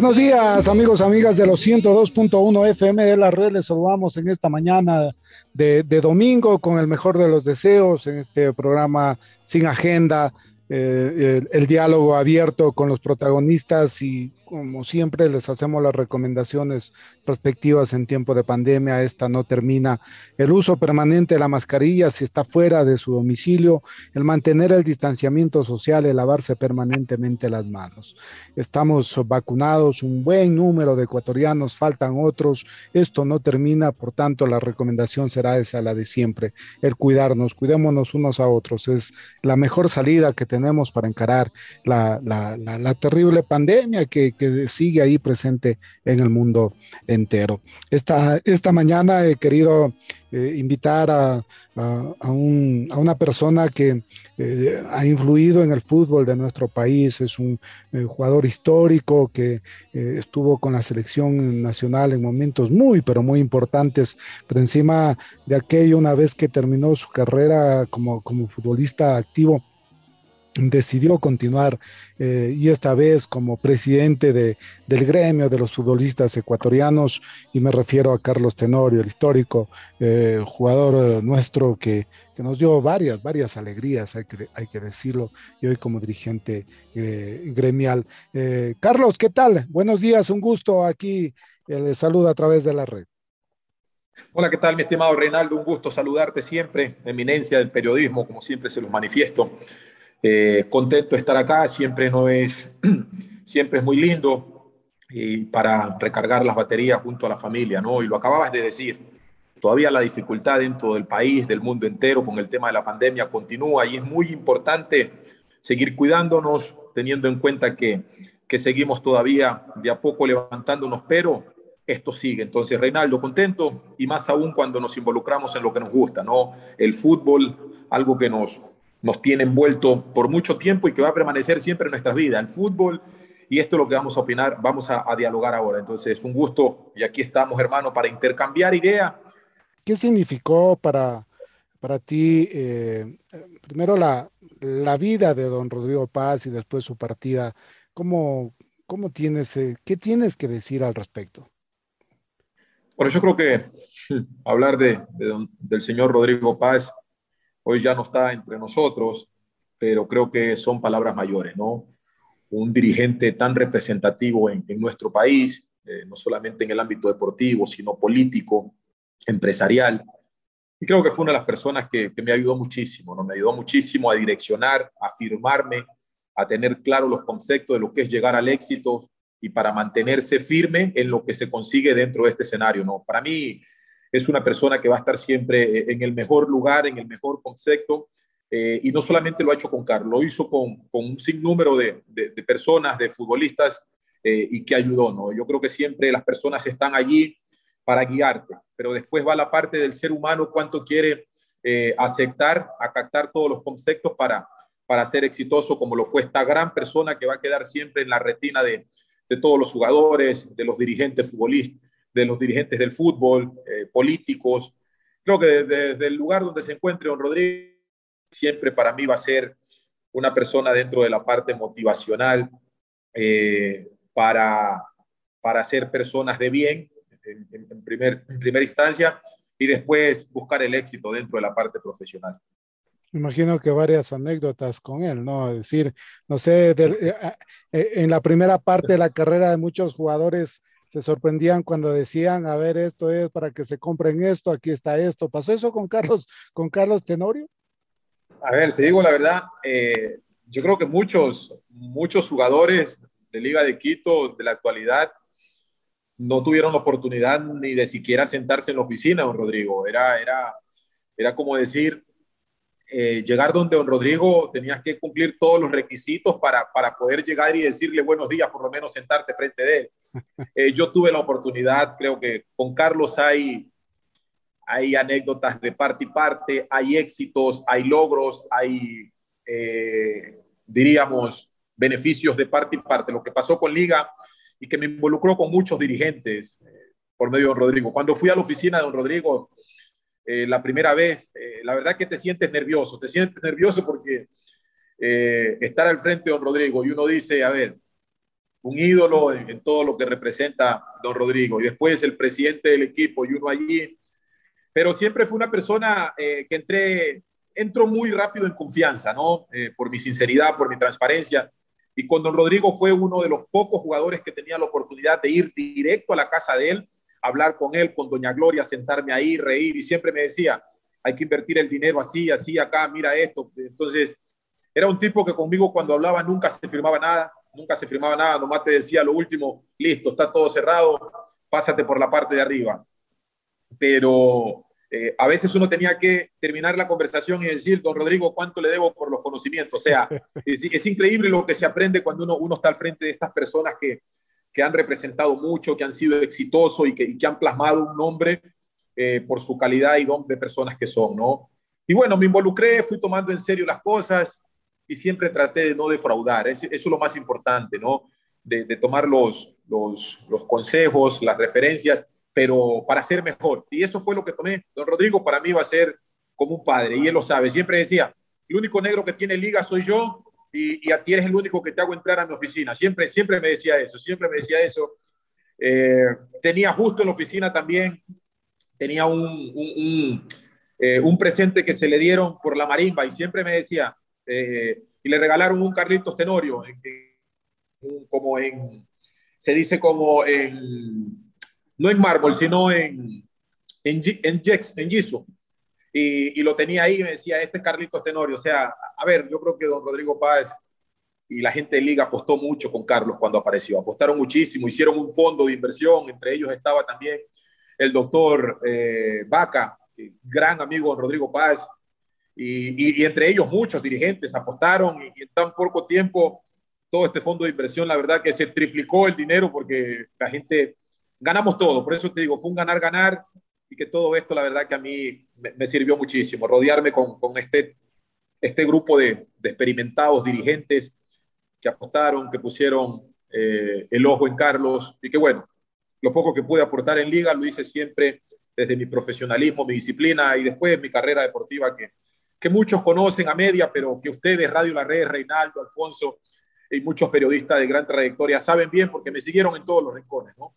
Buenos días, amigos, amigas de los 102.1 FM de la red. Les saludamos en esta mañana de, domingo con el mejor de los deseos en este programa sin agenda, eh, el diálogo abierto con los protagonistas y como siempre les hacemos las recomendaciones respectivas en tiempo de pandemia. Esta no termina. El uso permanente de la mascarilla si está fuera de su domicilio, el mantener el distanciamiento social, el lavarse permanentemente las manos. Estamos vacunados, un buen número de ecuatorianos, faltan otros. Esto no termina, por tanto, la recomendación será esa, la de siempre, el cuidarnos, cuidémonos unos a otros. Es la mejor salida que tenemos para encarar la, la, terrible pandemia que, que, sigue ahí presente en el mundo entero. Esta, esta mañana he querido eh, invitar a, a, a, un, a, una persona que eh, ha influido en el fútbol de nuestro país, es un eh, jugador histórico que estuvo con la selección nacional en momentos muy, pero muy importantes, pero encima de aquello, una vez que terminó su carrera como, como futbolista activo, decidió continuar eh, y esta vez como presidente de, del gremio de los futbolistas ecuatorianos y me refiero a Carlos Tenorio, el histórico eh, jugador eh, nuestro que, que, nos dio varias, varias alegrías, hay que, hay que decirlo, y hoy como dirigente gremial. Carlos, ¿qué tal? Buenos días, un gusto aquí, les saluda a través de la red. Hola, ¿qué tal, mi estimado Reinaldo? Un gusto saludarte siempre, eminencia del periodismo, como siempre se los manifiesto. Eh, contento estar acá, siempre no es, siempre es muy lindo y para recargar las baterías junto a la familia, ¿no? Y lo acababas de decir, todavía la dificultad dentro del país, del mundo entero con el tema de la pandemia continúa y es muy importante seguir cuidándonos, teniendo en cuenta que, que seguimos todavía de a poco levantándonos, pero esto sigue. Entonces, Reinaldo, contento y más aún cuando nos involucramos en lo que nos gusta, ¿no? El fútbol, algo que nos, nos tiene envuelto por mucho tiempo y que va a permanecer siempre en nuestras vidas, el fútbol, y esto es lo que vamos a opinar, vamos a, a dialogar ahora. Entonces, un gusto y aquí estamos, hermano, para intercambiar ideas. ¿Qué significó para, para ti, eh, primero, la, la, vida de don Rodrigo Paz y después su partida? ¿Cómo, cómo tienes, eh, qué tienes que decir al respecto? Bueno, yo creo que hablar de, de don, del señor Rodrigo Paz hoy ya no está entre nosotros, pero creo que son palabras mayores, ¿no? Un dirigente tan representativo en, nuestro país, eh, no solamente en el ámbito deportivo, sino político, empresarial. Y creo que fue una de las personas que, que me ayudó muchísimo, ¿no? Me ayudó muchísimo a direccionar, a firmarme, a tener claro los conceptos de lo que es llegar al éxito y para mantenerse firme en lo que se consigue dentro de este escenario, ¿no? Para mí, es una persona que va a estar siempre en el mejor lugar, en el mejor concepto, eh, y no solamente lo ha hecho con Carlos, lo hizo con, con un sinnúmero de, de, de, personas, de futbolistas, eh, y que ayudó, ¿no? Yo creo que siempre las personas están allí para guiarte, pero después va la parte del ser humano, cuánto quiere eh, aceptar, acactar todos los conceptos para, para ser exitoso, como lo fue esta gran persona que va a quedar siempre en la retina de, de todos los jugadores, de los dirigentes futbolistas de los dirigentes del fútbol, eh, políticos. Creo que desde, el lugar donde se encuentre don Rodríguez, siempre para mí va a ser una persona dentro de la parte motivacional eh, para, para ser personas de bien en, en, primer, en primera instancia y después buscar el éxito dentro de la parte profesional. Imagino que varias anécdotas con él, ¿no? Es decir, no sé, eh, en la primera parte de la carrera de muchos jugadores se sorprendían cuando decían, a ver, esto es para que se compren esto, aquí está esto. ¿Pasó eso con Carlos, con Carlos Tenorio? A ver, te digo la verdad, eh, yo creo que muchos, muchos jugadores de Liga de Quito de la actualidad no tuvieron la oportunidad ni de siquiera sentarse en la oficina, don Rodrigo. Era, era, era como decir, eh, llegar donde don Rodrigo tenías que cumplir todos los requisitos para, para poder llegar y decirle buenos días, por lo menos sentarte frente de él. Eh, yo tuve la oportunidad, creo que con Carlos hay, hay anécdotas de parte y parte, hay éxitos, hay logros, hay, eh, diríamos, beneficios de parte y parte. Lo que pasó con Liga y que me involucró con muchos dirigentes por medio de don Rodrigo. Cuando fui a la oficina de don Rodrigo, eh, la primera vez, eh, la verdad que te sientes nervioso, te sientes nervioso porque eh, estar al frente de don Rodrigo y uno dice, a ver, un ídolo en, todo lo que representa don Rodrigo y después el presidente del equipo y uno allí, pero siempre fue una persona que entré, entró muy rápido en confianza, ¿no? por mi sinceridad, por mi transparencia. Y con don Rodrigo fue uno de los pocos jugadores que tenía la oportunidad de ir directo a la casa de él hablar con él, con doña Gloria, sentarme ahí, reír, y siempre me decía, hay que invertir el dinero así, así, acá, mira esto. Entonces, era un tipo que conmigo cuando hablaba nunca se firmaba nada, nunca se firmaba nada, nomás te decía lo último, listo, está todo cerrado, pásate por la parte de arriba. Pero eh, a veces uno tenía que terminar la conversación y decir, don Rodrigo, ¿cuánto le debo por los conocimientos? O sea, es, es increíble lo que se aprende cuando uno, uno está al frente de estas personas que, que han representado mucho, que han sido exitosos y que, han plasmado un nombre eh, por su calidad y don de personas que son, ¿no? Y bueno, me involucré, fui tomando en serio las cosas y siempre traté de no defraudar. eso es lo más importante, ¿no? De, tomar los, los, los, consejos, las referencias, pero para ser mejor. Y eso fue lo que tomé. Don Rodrigo para mí va a ser como un padre, y él lo sabe. Siempre decía, el único negro que tiene liga soy yo, y, a ti eres el único que te hago entrar a mi oficina. Siempre, siempre me decía eso, siempre me decía eso. Eh, tenía justo en la oficina también, tenía un, eh, un, presente que se le dieron por la marimba y siempre me decía, eh, y le regalaron un Carlitos Tenorio, como en, se dice como en, no en mármol, sino en, en, en, en y, lo tenía ahí y me decía, este es Carlitos Tenorio. O sea, a ver, yo creo que don Rodrigo Páez y la gente de Liga apostó mucho con Carlos cuando apareció. Apostaron muchísimo, hicieron un fondo de inversión. Entre ellos estaba también el doctor eh, Vaca, gran amigo de Rodrigo Páez. Y, y, entre ellos muchos dirigentes apostaron y en tan poco tiempo todo este fondo de inversión, la verdad que se triplicó el dinero porque la gente ganamos todo. Por eso te digo, fue un ganar-ganar y que todo esto, la verdad que a mí me, sirvió muchísimo, rodearme con, con este, este grupo de, de, experimentados dirigentes que apostaron, que pusieron eh, el ojo en Carlos y que bueno, lo poco que pude aportar en liga lo hice siempre desde mi profesionalismo, mi disciplina y después mi carrera deportiva que, que muchos conocen a media, pero que ustedes, Radio La Red, Reinaldo, Alfonso y muchos periodistas de gran trayectoria saben bien porque me siguieron en todos los rincones, ¿no?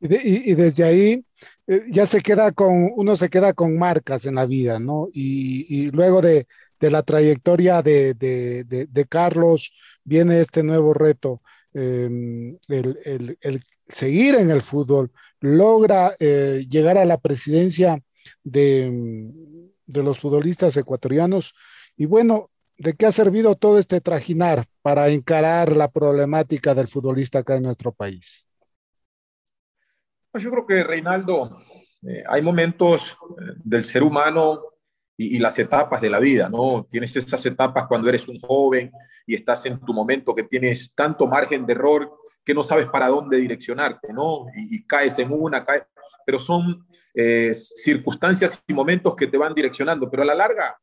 Y, y, desde ahí eh, ya se queda con, uno se queda con marcas en la vida, ¿no? Y, luego de, la trayectoria de, Carlos viene este nuevo reto, em, el, seguir en el fútbol, logra eh, llegar a la presidencia de, de los futbolistas ecuatorianos y bueno, ¿de qué ha servido todo este trajinar para encarar la problemática del futbolista acá en nuestro país? Pues yo creo que, Reinaldo, eh, hay momentos eh, del ser humano y, las etapas de la vida, ¿no? Tienes esas etapas cuando eres un joven y estás en tu momento que tienes tanto margen de error que no sabes para dónde direccionarte, ¿no? Y, caes en una, caes, pero son eh, circunstancias y momentos que te van direccionando, pero a la larga,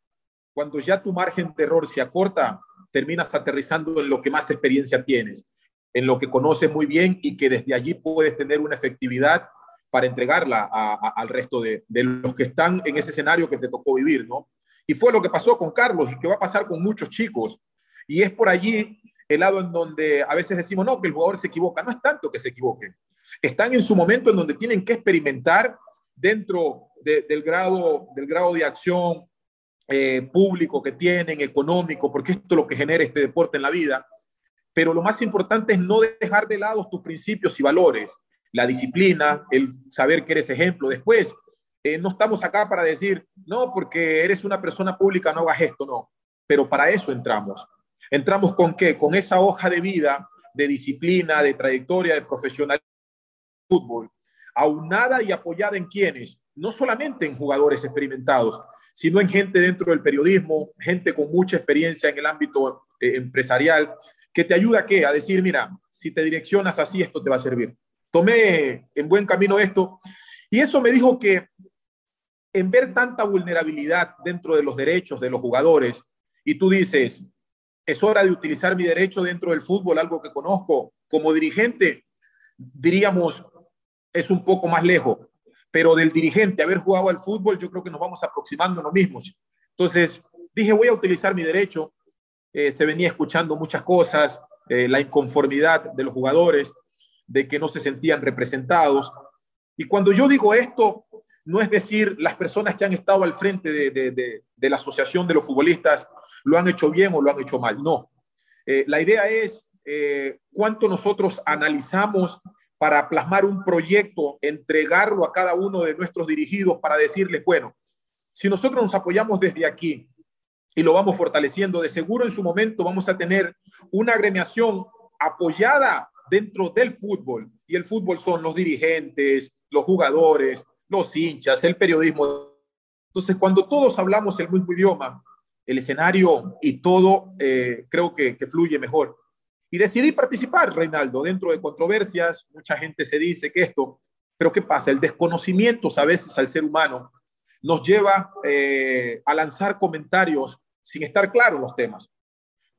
cuando ya tu margen de error se acorta, terminas aterrizando en lo que más experiencia tienes en lo que conoces muy bien y que desde allí puedes tener una efectividad para entregarla al resto de, los que están en ese escenario que te tocó vivir, ¿no? Y fue lo que pasó con Carlos y que va a pasar con muchos chicos. Y es por allí el lado en donde a veces decimos, no, que el jugador se equivoca. No es tanto que se equivoquen. Están en su momento en donde tienen que experimentar dentro del, grado, del grado de acción eh, público que tienen, económico, porque esto es lo que genera este deporte en la vida pero lo más importante es no dejar de lado tus principios y valores. la disciplina, el saber que eres ejemplo. Después, eh, no estamos acá para decir, no, porque eres una persona pública, no hagas esto, no. Pero para eso entramos. ¿Entramos con qué? Con esa hoja de vida, de disciplina, de trayectoria, de profesionalismo fútbol, aunada y apoyada en quienes, no solamente en jugadores experimentados, sino en gente dentro del periodismo, gente con mucha experiencia en el ámbito eh, empresarial, que te ayuda a qué? A decir, mira, si te direccionas así, esto te va a servir. Tomé en buen camino esto y eso me dijo que en ver tanta vulnerabilidad dentro de los derechos de los jugadores y tú dices, es hora de utilizar mi derecho dentro del fútbol, algo que conozco como dirigente, diríamos, es un poco más lejos, pero del dirigente haber jugado al fútbol, yo creo que nos vamos aproximando a lo mismo. Entonces, dije, voy a utilizar mi derecho. Eh, se venía escuchando muchas cosas, eh, la inconformidad de los jugadores, de que no se sentían representados. Y cuando yo digo esto, no es decir las personas que han estado al frente de, la Asociación de los Futbolistas lo han hecho bien o lo han hecho mal. No. Eh, la idea es cuánto nosotros analizamos para plasmar un proyecto, entregarlo a cada uno de nuestros dirigidos para decirles, bueno, si nosotros nos apoyamos desde aquí y lo vamos fortaleciendo, de seguro en su momento vamos a tener una agremiación apoyada dentro del fútbol. Y el fútbol son los dirigentes, los jugadores, los hinchas, el periodismo. Entonces, cuando todos hablamos el mismo idioma, el escenario y todo eh, creo que, que fluye mejor. Y decidí participar, Reinaldo, dentro de controversias. Mucha gente se dice que esto, pero ¿qué pasa? El desconocimiento a veces al ser humano nos lleva eh, a lanzar comentarios sin estar claros los temas.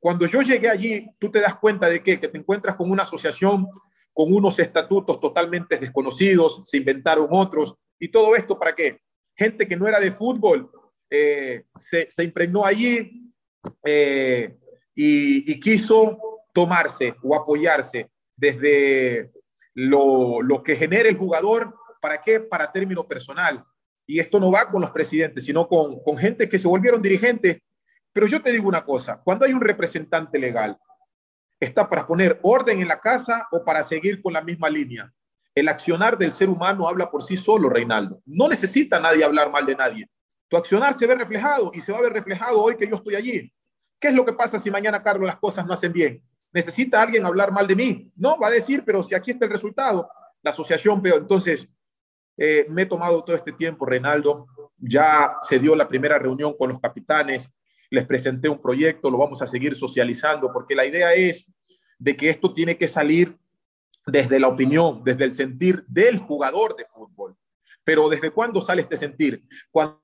Cuando yo llegué allí, tú te das cuenta de que, que te encuentras con una asociación con unos estatutos totalmente desconocidos, se inventaron otros, y todo esto para qué? Gente que no era de fútbol eh, se, se, impregnó allí eh, y, y quiso tomarse o apoyarse desde lo, lo que genera el jugador, ¿para qué? Para término personal. Y esto no va con los presidentes, sino con, con gente que se volvieron dirigentes. Pero yo te digo una cosa, cuando hay un representante legal, ¿está para poner orden en la casa o para seguir con la misma línea? El accionar del ser humano habla por sí solo, Reinaldo. No necesita nadie hablar mal de nadie. Tu accionar se ve reflejado y se va a ver reflejado hoy que yo estoy allí. ¿Qué es lo que pasa si mañana, Carlos, las cosas no hacen bien? ¿Necesita alguien hablar mal de mí? No, va a decir, pero si aquí está el resultado, la asociación peor. Entonces, eh, me he tomado todo este tiempo, Reinaldo. Ya se dio la primera reunión con los capitanes, les presenté un proyecto, lo vamos a seguir socializando, porque la idea es de que esto tiene que salir desde la opinión, desde el sentir del jugador de fútbol. Pero ¿desde cuándo sale este sentir? Cuando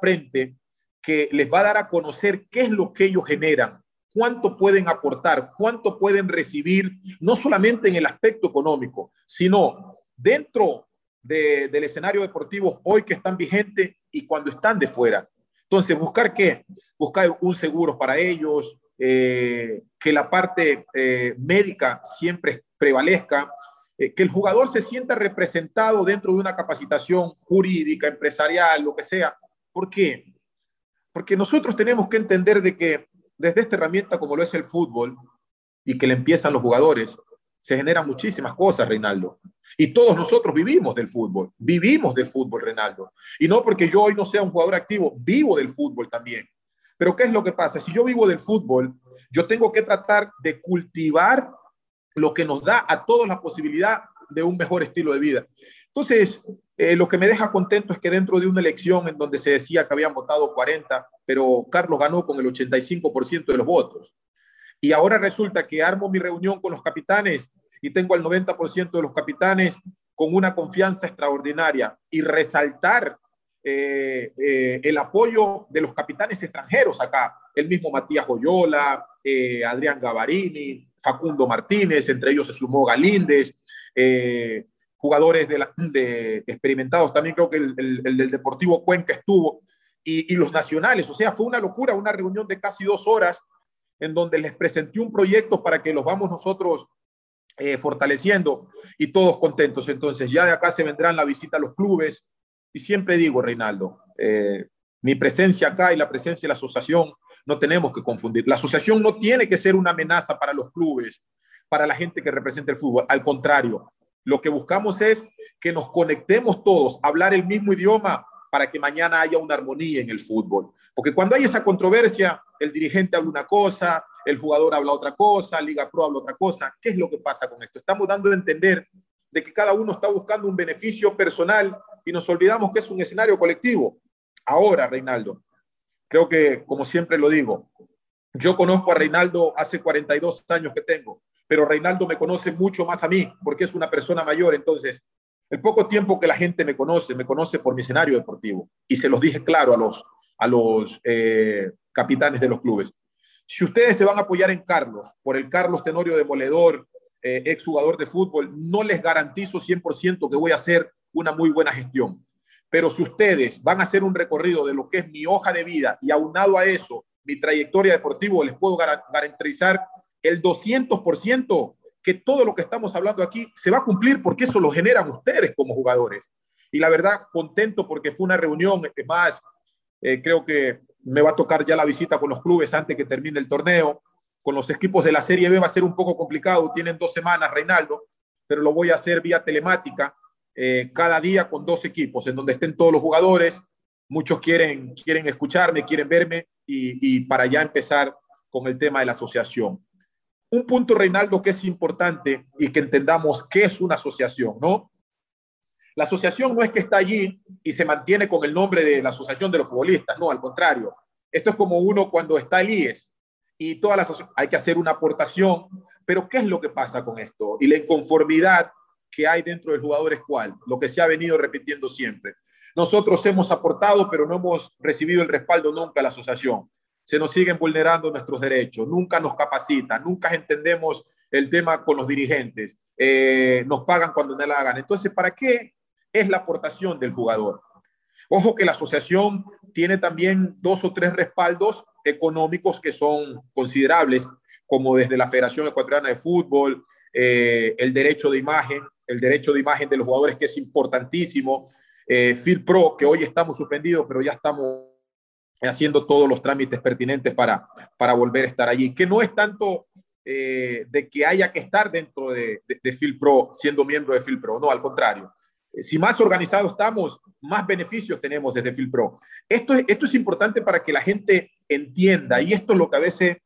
frente que les va a dar a conocer qué es lo que ellos generan, cuánto pueden aportar, cuánto pueden recibir, no solamente en el aspecto económico, sino dentro del escenario deportivo hoy que están vigentes y cuando están de fuera. Entonces, buscar qué? Buscar un seguro para ellos, eh, que la parte eh, médica siempre prevalezca, eh, que el jugador se sienta representado dentro de una capacitación jurídica, empresarial, lo que sea. ¿Por qué? Porque nosotros tenemos que entender de que desde esta herramienta como lo es el fútbol y que le empiezan los jugadores, se generan muchísimas cosas, Reinaldo. Y todos nosotros vivimos del fútbol, vivimos del fútbol, Reinaldo. Y no porque yo hoy no sea un jugador activo, vivo del fútbol también. Pero ¿qué es lo que pasa? Si yo vivo del fútbol, yo tengo que tratar de cultivar lo que nos da a todos la posibilidad de un mejor estilo de vida. Entonces, eh, lo que me deja contento es que dentro de una elección en donde se decía que habían votado 40, pero Carlos ganó con el 85% de los votos. Y ahora resulta que armo mi reunión con los capitanes y tengo al 90% de los capitanes con una confianza extraordinaria. Y resaltar eh, eh, el apoyo de los capitanes extranjeros acá, el mismo Matías Joyola, Adrián Gavarini, Facundo Martínez, entre ellos se sumó Galíndez, jugadores de, de experimentados, también creo que el, el, del Deportivo Cuenca estuvo, y, y, los nacionales, o sea, fue una locura, una reunión de casi dos horas en donde les presenté un proyecto para que los vamos nosotros eh, fortaleciendo y todos contentos. Entonces, ya de acá se vendrán la visita a los clubes, y siempre digo, Reinaldo, eh, mi presencia acá y la presencia de la asociación no tenemos que confundir. La asociación no tiene que ser una amenaza para los clubes, para la gente que representa el fútbol. Al contrario, Lo que buscamos es que nos conectemos todos, hablar el mismo idioma para que mañana haya una armonía en el fútbol. Porque cuando hay esa controversia, el dirigente habla una cosa, el jugador habla otra cosa, Liga Pro habla otra cosa. ¿Qué es lo que pasa con esto? Estamos dando a entender de que cada uno está buscando un beneficio personal y nos olvidamos que es un escenario colectivo. Ahora, Reinaldo, creo que, como siempre lo digo, yo conozco a Reinaldo hace 42 años que tengo, pero Reinaldo me conoce mucho más a mí porque es una persona mayor. Entonces, el poco tiempo que la gente me conoce, me conoce por mi escenario deportivo. Y se los dije claro a los, a los eh, capitanes de los clubes. Si ustedes se van a apoyar en Carlos, por el Carlos Tenorio Demoledor, eh, exjugador de fútbol, no les garantizo 100% que voy a hacer una muy buena gestión. Pero si ustedes van a hacer un recorrido de lo que es mi hoja de vida y aunado a eso, mi trayectoria deportiva, les puedo garantizar el 200% que todo lo que estamos hablando aquí se va a cumplir porque eso lo generan ustedes como jugadores. Y la verdad, contento porque fue una reunión, más, eh, creo que me va a tocar ya la visita con los clubes antes que termine el torneo. Con los equipos de la Serie B va a ser un poco complicado, tienen dos semanas, Reinaldo, pero lo voy a hacer vía telemática, eh, cada día con dos equipos, en donde estén todos los jugadores. Muchos quieren, quieren escucharme, quieren verme y, y para ya empezar con el tema de la asociación. Un punto, Reinaldo, que es importante y que entendamos qué es una asociación, ¿no? La asociación no es que está allí y se mantiene con el nombre de la Asociación de los Futbolistas, no, al contrario. Esto es como uno cuando está el IES y todas las hay que hacer una aportación, pero ¿qué es lo que pasa con esto? Y la inconformidad que hay dentro del jugador es cuál, lo que se ha venido repitiendo siempre. Nosotros hemos aportado, pero no hemos recibido el respaldo nunca de la asociación. Se nos siguen vulnerando nuestros derechos, nunca nos capacitan, nunca entendemos el tema con los dirigentes, eh, nos pagan cuando no la hagan. Entonces, ¿para qué es la aportación del jugador. Ojo que la asociación tiene también dos o tres respaldos económicos que son considerables, como desde la Federación Ecuatoriana de Fútbol, eh, el derecho de imagen, el derecho de imagen de los jugadores que es importantísimo, eh, FIRPRO, que hoy estamos suspendidos, pero ya estamos haciendo todos los trámites pertinentes para, para volver a estar allí, que no es tanto eh, de que haya que estar dentro de, de, de FILPRO, siendo miembro de FILPRO, no, al contrario, si más organizados estamos, más beneficios tenemos desde FilPro. Esto, es importante para que la gente entienda, y esto es lo que a veces,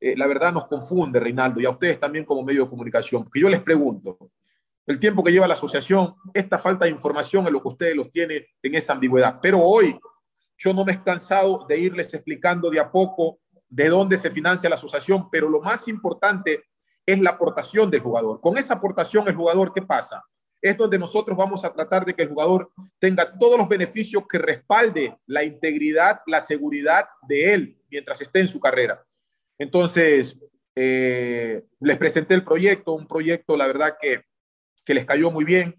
eh, la verdad, nos confunde, Reinaldo, y a ustedes también como medio de comunicación, porque yo les pregunto, el tiempo que lleva la asociación, esta falta de información es lo que ustedes los tienen en esa ambigüedad. Pero hoy yo no me he cansado de irles explicando de a poco de dónde se financia la asociación, pero lo más importante es la aportación del jugador. Con esa aportación el jugador, ¿qué pasa? Es donde nosotros vamos a tratar de que el jugador tenga todos los beneficios que respalde la integridad, la seguridad de él mientras esté en su carrera. Entonces, eh, les presenté el proyecto, un proyecto, la verdad, que, que les cayó muy bien.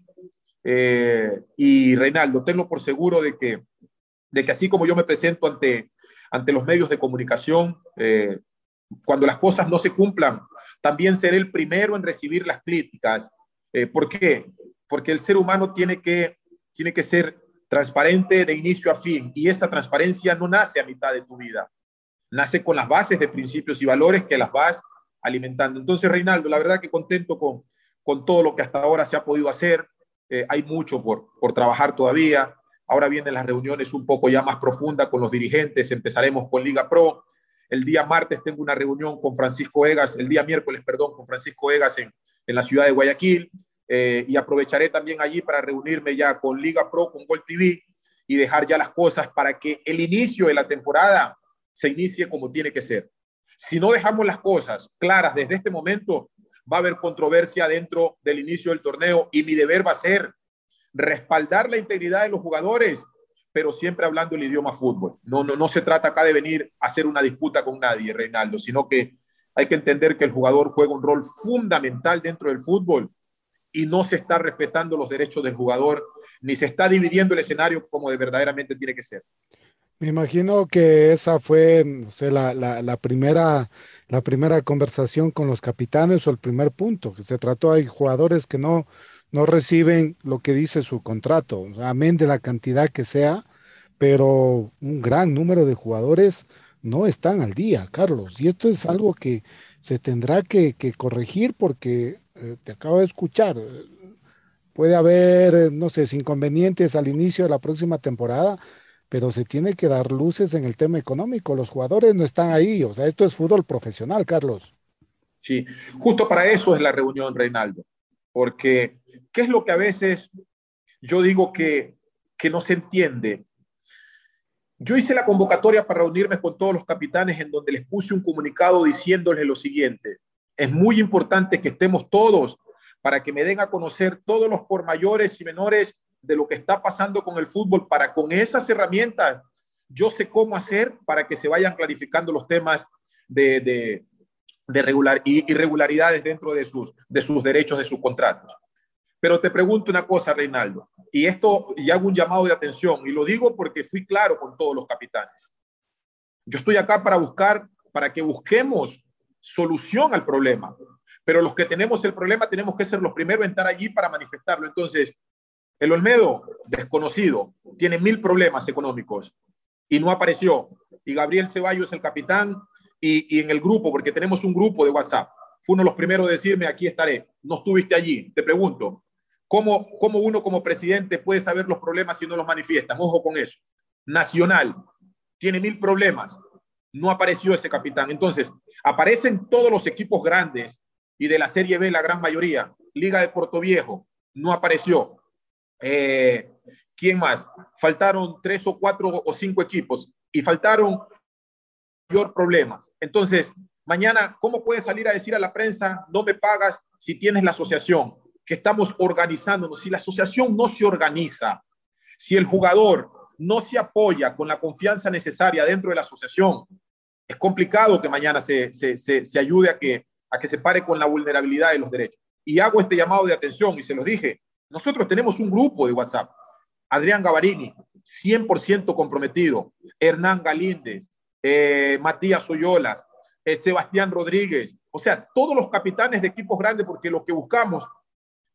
Eh, y Reinaldo, tengo por seguro de que, de que así como yo me presento ante, ante los medios de comunicación, eh, cuando las cosas no se cumplan, también seré el primero en recibir las críticas. ¿Por qué? porque el ser humano tiene que, tiene que ser transparente de inicio a fin y esa transparencia no nace a mitad de tu vida, nace con las bases de principios y valores que las vas alimentando. Entonces, Reinaldo, la verdad que contento con, con todo lo que hasta ahora se ha podido hacer. Eh, hay mucho por, por trabajar todavía. Ahora vienen las reuniones un poco ya más profundas con los dirigentes. Empezaremos con Liga Pro. El día martes tengo una reunión con Francisco Egas, el día miércoles, perdón, con Francisco Egas en, en la ciudad de Guayaquil. Eh, y aprovecharé también allí para reunirme ya con Liga Pro, con Gol TV y dejar ya las cosas para que el inicio de la temporada se inicie como tiene que ser. Si no dejamos las cosas claras desde este momento, va a haber controversia dentro del inicio del torneo y mi deber va a ser respaldar la integridad de los jugadores, pero siempre hablando el idioma fútbol. No, no, no se trata acá de venir a hacer una disputa con nadie, Reinaldo, sino que hay que entender que el jugador juega un rol fundamental dentro del fútbol y no se está respetando los derechos del jugador, ni se está dividiendo el escenario como de verdaderamente tiene que ser. Me imagino que esa fue la, primera, la primera conversación con los capitanes o el primer punto, que se trató, hay jugadores que no, no reciben lo que dice su contrato, amén de la cantidad que sea, pero un gran número de jugadores no están al día, Carlos, y esto es algo que se tendrá que, corregir porque eh, te acabo de escuchar, puede haber, eh, no sé, inconvenientes al inicio de la próxima temporada, pero se tiene que dar luces en el tema económico. Los jugadores no están ahí, o sea, esto es fútbol profesional, Carlos. Sí, justo para eso es la reunión, Reinaldo, porque ¿qué es lo que a veces yo digo que, que no se entiende? Yo hice la convocatoria para reunirme con todos los capitanes en donde les puse un comunicado diciéndoles lo siguiente. Es muy importante que estemos todos para que me den a conocer todos los por mayores y menores de lo que está pasando con el fútbol, para con esas herramientas yo sé cómo hacer para que se vayan clarificando los temas de, de, regular, irregularidades dentro de sus, de sus derechos, de sus contratos. Pero te pregunto una cosa, Reinaldo, y esto, y hago un llamado de atención, y lo digo porque fui claro con todos los capitanes. Yo estoy acá para buscar, para que busquemos solución al problema, pero los que tenemos el problema tenemos que ser los primeros en estar allí para manifestarlo. Entonces, el Olmedo, desconocido, tiene mil problemas económicos y no apareció. Y Gabriel Ceballos, el capitán, y, en el grupo, porque tenemos un grupo de WhatsApp, fue uno de los primeros a decirme, aquí estaré. No estuviste allí. Te pregunto, ¿cómo, ¿cómo uno como presidente puede saber los problemas si no los manifiesta? Ojo con eso. Nacional, tiene mil problemas. No apareció ese capitán. Entonces, aparecen todos los equipos grandes y de la Serie B la gran mayoría. Liga de Puerto Viejo, no apareció. Eh, ¿Quién más? Faltaron tres o cuatro o cinco equipos y faltaron mayor problemas. Entonces, mañana, ¿cómo puedes salir a decir a la prensa, no me pagas si tienes la asociación, que estamos organizándonos? Si la asociación no se organiza, si el jugador no se apoya con la confianza necesaria dentro de la asociación, es complicado que mañana se, se, se, se ayude a que, a que se pare con la vulnerabilidad de los derechos. Y hago este llamado de atención y se los dije, nosotros tenemos un grupo de WhatsApp. Adrián Gavarini, 100% comprometido. Hernán Galíndez, eh, Matías Oyolas, eh, Sebastián Rodríguez. O sea, todos los capitanes de equipos grandes, porque lo que buscamos,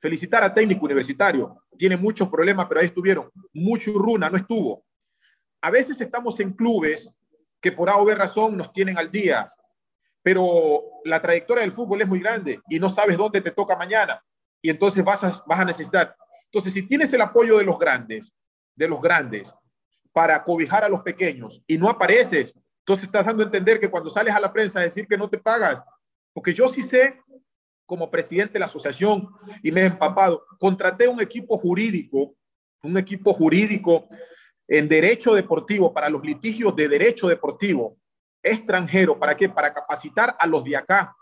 felicitar a técnico universitario. Tiene muchos problemas, pero ahí estuvieron. Mucho runa, no estuvo. A veces estamos en clubes que por A o B razón nos tienen al día, pero la trayectoria del fútbol es muy grande y no sabes dónde te toca mañana y entonces vas a, vas a necesitar. Entonces, si tienes el apoyo de los grandes, de los grandes, para cobijar a los pequeños y no apareces, entonces estás dando a entender que cuando sales a la prensa a decir que no te pagas, porque yo sí sé, como presidente de la asociación y me he empapado, contraté un equipo jurídico, un equipo jurídico en derecho deportivo para los litigios de derecho deportivo extranjero. ¿Para qué? Para capacitar a los de acá.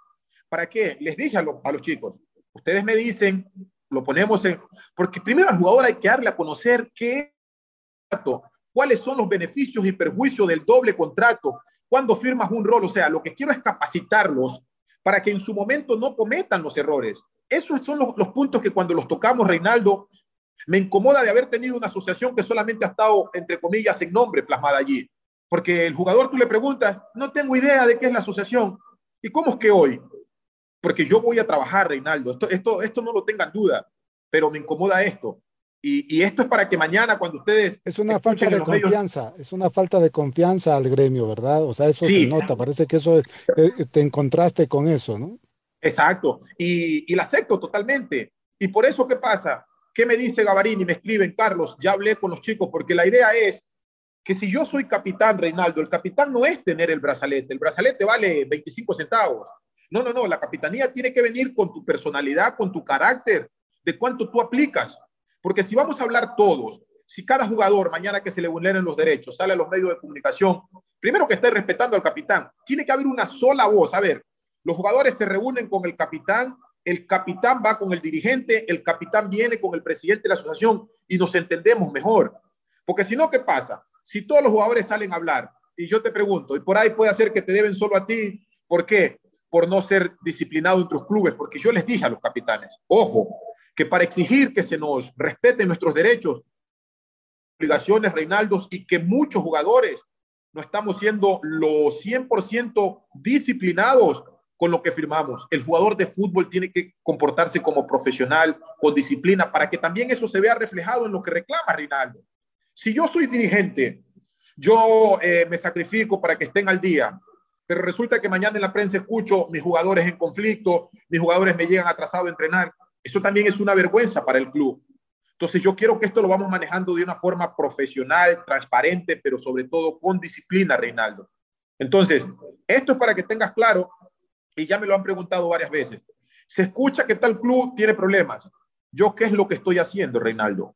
¿Para qué? Les dije a, a los chicos, Ustedes me dicen, lo ponemos en... Porque primero al jugador hay que darle a conocer qué cuáles son los beneficios y perjuicios del doble contrato, cuando firmas un rol. O sea, lo que quiero es capacitarlos para que en su momento no cometan los errores. Esos son los, puntos que cuando los tocamos, Reinaldo, me incomoda de haber tenido una asociación que solamente ha estado, entre comillas, en nombre plasmada allí. Porque el jugador tú le preguntas, no tengo idea de qué es la asociación. ¿Y cómo es que hoy? porque yo voy a trabajar, Reinaldo. Esto, esto, esto no lo tengan duda, pero me incomoda esto. Y, y esto es para que mañana, cuando ustedes. Es una falta de confianza, medios... es una falta de confianza al gremio, ¿verdad? O sea, eso sí. se nota, parece que eso es, eh, te encontraste con eso, ¿no? Exacto, y, y la acepto totalmente. Y por eso, ¿qué pasa? ¿Qué me dice Gavarini? Me escriben, Carlos, ya hablé con los chicos, porque la idea es que si yo soy capitán, Reinaldo, el capitán no es tener el brazalete, el brazalete vale 25 centavos. No, no, no, la capitanía tiene que venir con tu personalidad, con tu carácter, de cuánto tú aplicas. Porque si vamos a hablar todos, si cada jugador mañana que se le vulneren los derechos sale a los medios de comunicación, primero que esté respetando al capitán, tiene que haber una sola voz. A ver, los jugadores se reúnen con el capitán, el capitán va con el dirigente, el capitán viene con el presidente de la asociación y nos entendemos mejor. Porque si no, ¿qué pasa? Si todos los jugadores salen a hablar y yo te pregunto, y por ahí puede ser que te deben solo a ti, ¿por qué? por no ser disciplinado en otros clubes, porque yo les dije a los capitanes, ojo, que para exigir que se nos respeten nuestros derechos, obligaciones, Reinaldos, y que muchos jugadores no estamos siendo los 100% disciplinados con lo que firmamos. El jugador de fútbol tiene que comportarse como profesional, con disciplina, para que también eso se vea reflejado en lo que reclama Reinaldo. Si yo soy dirigente, yo eh, me sacrifico para que estén al día, pero resulta que mañana en la prensa escucho mis jugadores en conflicto, mis jugadores me llegan atrasados a entrenar. Eso también es una vergüenza para el club. Entonces yo quiero que esto lo vamos manejando de una forma profesional, transparente, pero sobre todo con disciplina, Reinaldo. Entonces, esto es para que tengas claro, y ya me lo han preguntado varias veces, se escucha que tal club tiene problemas. ¿Yo qué es lo que estoy haciendo, Reinaldo?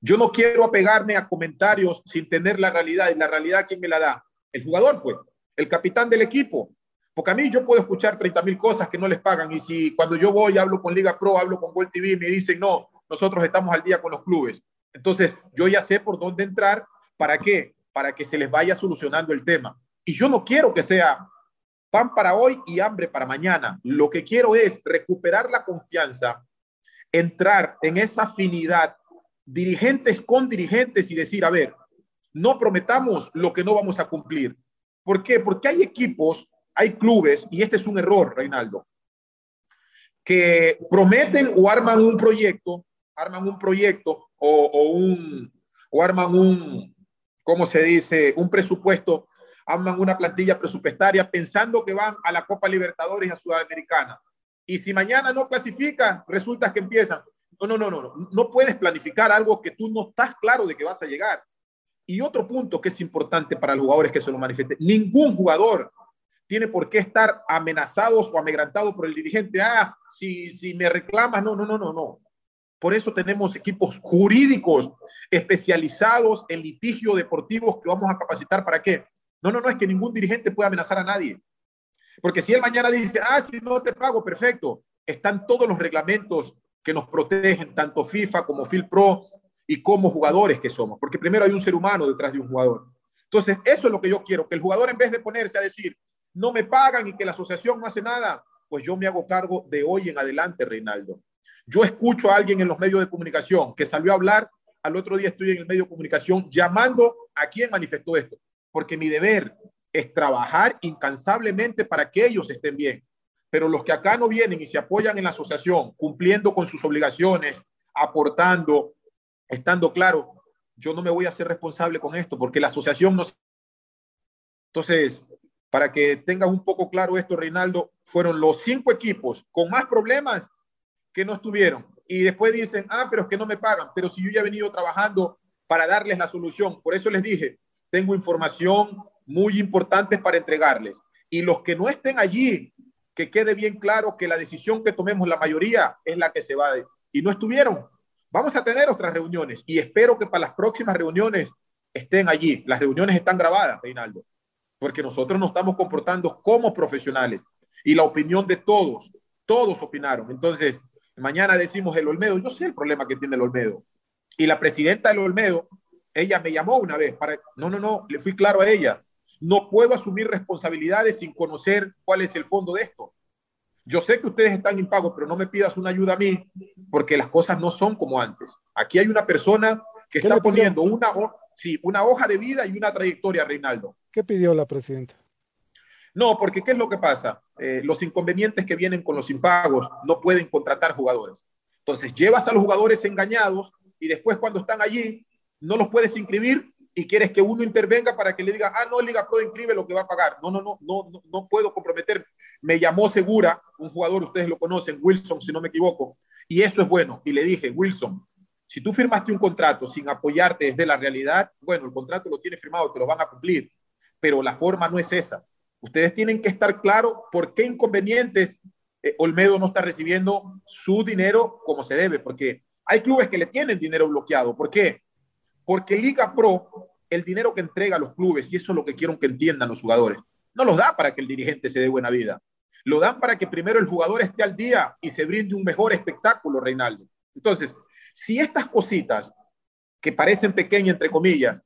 Yo no quiero apegarme a comentarios sin tener la realidad. Y la realidad, ¿quién me la da? El jugador, pues, el capitán del equipo. Porque a mí yo puedo escuchar 30 mil cosas que no les pagan. Y si cuando yo voy, hablo con Liga Pro, hablo con Gol TV, me dicen, no, nosotros estamos al día con los clubes. Entonces, yo ya sé por dónde entrar. ¿Para qué? Para que se les vaya solucionando el tema. Y yo no quiero que sea pan para hoy y hambre para mañana. Lo que quiero es recuperar la confianza, entrar en esa afinidad, dirigentes con dirigentes y decir, a ver, no prometamos lo que no vamos a cumplir. ¿Por qué? Porque hay equipos hay clubes, y este es un error, Reinaldo, que prometen o arman un proyecto, arman un proyecto o, un, o arman un, ¿cómo se dice? Un presupuesto, arman una plantilla presupuestaria pensando que van a la Copa Libertadores a Sudamericana. Y si mañana no clasifican, resulta que empiezan. No, no, no, no, no puedes planificar algo que tú no estás claro de que vas a llegar. Y otro punto que es importante para los jugadores que se lo manifiesten, ningún jugador tiene por qué estar amenazados o amedrentados por el dirigente. Ah, si, si me reclamas, no, no, no, no, no. Por eso tenemos equipos jurídicos especializados en litigio deportivos que vamos a capacitar. ¿Para qué? No, no, no, es que ningún dirigente pueda amenazar a nadie. Porque si él mañana dice, ah, si no te pago, perfecto, están todos los reglamentos que nos protegen, tanto FIFA como FilPro y como jugadores que somos. Porque primero hay un ser humano detrás de un jugador. Entonces, eso es lo que yo quiero, que el jugador en vez de ponerse a decir, no me pagan y que la asociación no hace nada, pues yo me hago cargo de hoy en adelante, Reinaldo. Yo escucho a alguien en los medios de comunicación que salió a hablar, al otro día estoy en el medio de comunicación llamando a quien manifestó esto, porque mi deber es trabajar incansablemente para que ellos estén bien. Pero los que acá no vienen y se apoyan en la asociación, cumpliendo con sus obligaciones, aportando, estando claro, yo no me voy a hacer responsable con esto, porque la asociación no... Entonces, para que tengas un poco claro esto, Reinaldo, fueron los cinco equipos con más problemas que no estuvieron. Y después dicen, ah, pero es que no me pagan, pero si yo ya he venido trabajando para darles la solución. Por eso les dije, tengo información muy importante para entregarles. Y los que no estén allí, que quede bien claro que la decisión que tomemos la mayoría es la que se va de... Y no estuvieron. Vamos a tener otras reuniones y espero que para las próximas reuniones estén allí. Las reuniones están grabadas, Reinaldo porque nosotros nos estamos comportando como profesionales y la opinión de todos, todos opinaron. Entonces, mañana decimos el Olmedo, yo sé el problema que tiene el Olmedo. Y la presidenta del Olmedo, ella me llamó una vez para, no, no, no, le fui claro a ella, no puedo asumir responsabilidades sin conocer cuál es el fondo de esto. Yo sé que ustedes están impagos, pero no me pidas una ayuda a mí, porque las cosas no son como antes. Aquí hay una persona que está poniendo una, sí, una hoja de vida y una trayectoria, Reinaldo. ¿Qué pidió la presidenta? No, porque ¿qué es lo que pasa? Eh, los inconvenientes que vienen con los impagos no pueden contratar jugadores. Entonces, llevas a los jugadores engañados y después cuando están allí no los puedes inscribir y quieres que uno intervenga para que le diga, ah, no, Liga Pro inscribe lo que va a pagar. No, no, no, no, no, puedo comprometer. Me llamó Segura, un jugador, ustedes lo conocen, Wilson, si no me equivoco, y eso es bueno. Y le dije, Wilson, si tú firmaste un contrato sin apoyarte desde la realidad, bueno, el contrato lo tiene firmado, te lo van a cumplir pero la forma no es esa. Ustedes tienen que estar claros por qué inconvenientes eh, Olmedo no está recibiendo su dinero como se debe, porque hay clubes que le tienen dinero bloqueado. ¿Por qué? Porque Liga Pro, el dinero que entrega a los clubes, y eso es lo que quiero que entiendan los jugadores, no los da para que el dirigente se dé buena vida. Lo dan para que primero el jugador esté al día y se brinde un mejor espectáculo, Reinaldo. Entonces, si estas cositas que parecen pequeñas, entre comillas,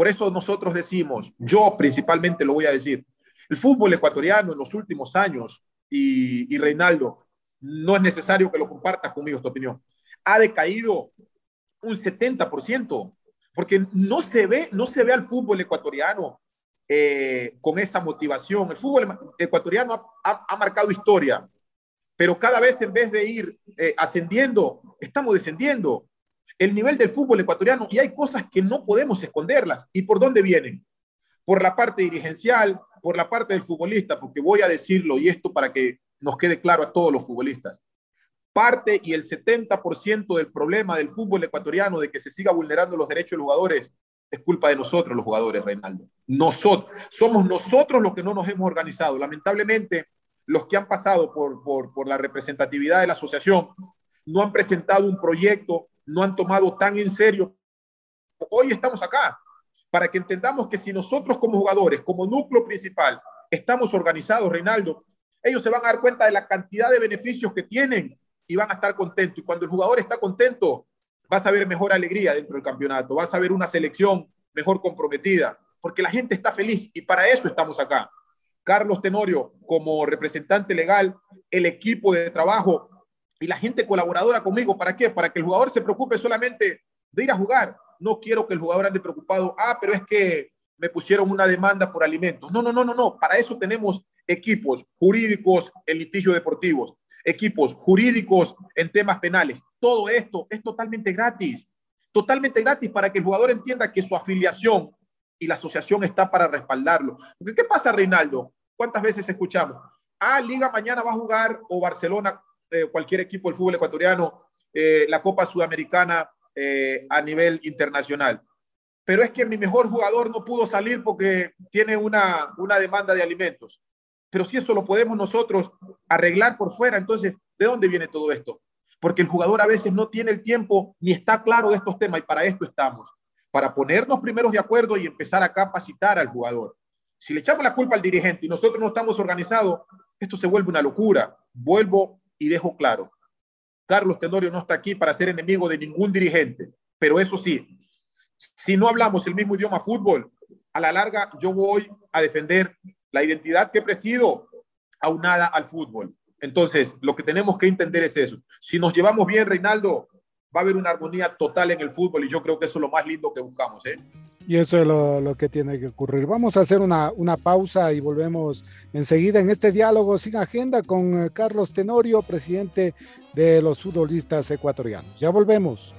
por eso nosotros decimos, yo principalmente lo voy a decir, el fútbol ecuatoriano en los últimos años, y, Reinaldo, no es necesario que lo compartas conmigo esta opinión, ha decaído un 70%, porque no se ve, no se ve al fútbol ecuatoriano eh, con esa motivación. El fútbol ecuatoriano ha, marcado historia, pero cada vez en vez de ir eh, ascendiendo, estamos descendiendo el nivel del fútbol ecuatoriano y hay cosas que no podemos esconderlas. ¿Y por dónde vienen? Por la parte dirigencial, por la parte del futbolista, porque voy a decirlo y esto para que nos quede claro a todos los futbolistas. parte y el 70% del problema del fútbol ecuatoriano de que se siga vulnerando los derechos de los jugadores es culpa de nosotros los jugadores, Reinaldo. Nosotros, somos nosotros los que no nos hemos organizado. Lamentablemente, los que han pasado por, por, por la representatividad de la asociación no han presentado un proyecto, no han tomado tan en serio. Hoy estamos acá para que entendamos que si nosotros como jugadores, como núcleo principal, estamos organizados, Reinaldo, ellos se van a dar cuenta de la cantidad de beneficios que tienen y van a estar contentos. Y cuando el jugador está contento, vas a ver mejor alegría dentro del campeonato, vas a ver una selección mejor comprometida, porque la gente está feliz y para eso estamos acá. Carlos Tenorio, como representante legal, el equipo de trabajo y la gente colaboradora conmigo, ¿para qué? Para que el jugador se preocupe solamente de ir a jugar. No quiero que el jugador ande preocupado, ah, pero es que me pusieron una demanda por alimentos. No, no, no, no, no. Para eso tenemos equipos jurídicos en litigios deportivos equipos jurídicos en temas penales. Todo esto es totalmente gratis, totalmente gratis para que el jugador entienda que su afiliación y la asociación está para respaldarlo. ¿qué pasa, Reinaldo? ¿Cuántas veces escuchamos? Ah, Liga mañana va a jugar o Barcelona, eh, cualquier equipo del fútbol ecuatoriano, eh, la Copa Sudamericana eh, a nivel internacional. Pero es que mi mejor jugador no pudo salir porque tiene una, una demanda de alimentos. Pero si eso lo podemos nosotros arreglar por fuera, entonces, ¿de dónde viene todo esto? Porque el jugador a veces no tiene el tiempo ni está claro de estos temas y para esto estamos, para ponernos primeros de acuerdo y empezar a capacitar al jugador. Si le echamos la culpa al dirigente y nosotros no estamos organizados, esto se vuelve una locura. Vuelvo y dejo claro. Carlos Tenorio no está aquí para ser enemigo de ningún dirigente, pero eso sí, si no hablamos el mismo idioma fútbol, a la larga yo voy a defender la identidad que presido aunada al fútbol. Entonces, lo que tenemos que entender es eso. Si nos llevamos bien, Reinaldo, va a haber una armonía total en el fútbol y yo creo que eso es lo más lindo que buscamos. ¿eh? Y eso es lo, que tiene que ocurrir. Vamos a hacer una, una, pausa y volvemos enseguida en este diálogo sin agenda con eh, Carlos Tenorio, presidente de los futbolistas ecuatorianos. Ya volvemos.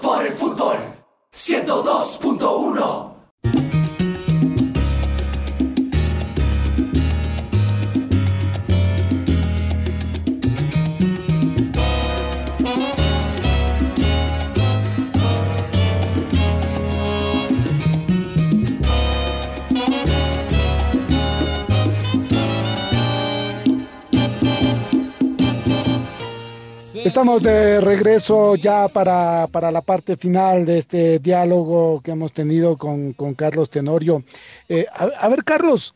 Por el fútbol. 102.1 Estamos de regreso ya para, la parte final de este diálogo que hemos tenido con, Carlos Tenorio. Eh, a, ver, Carlos,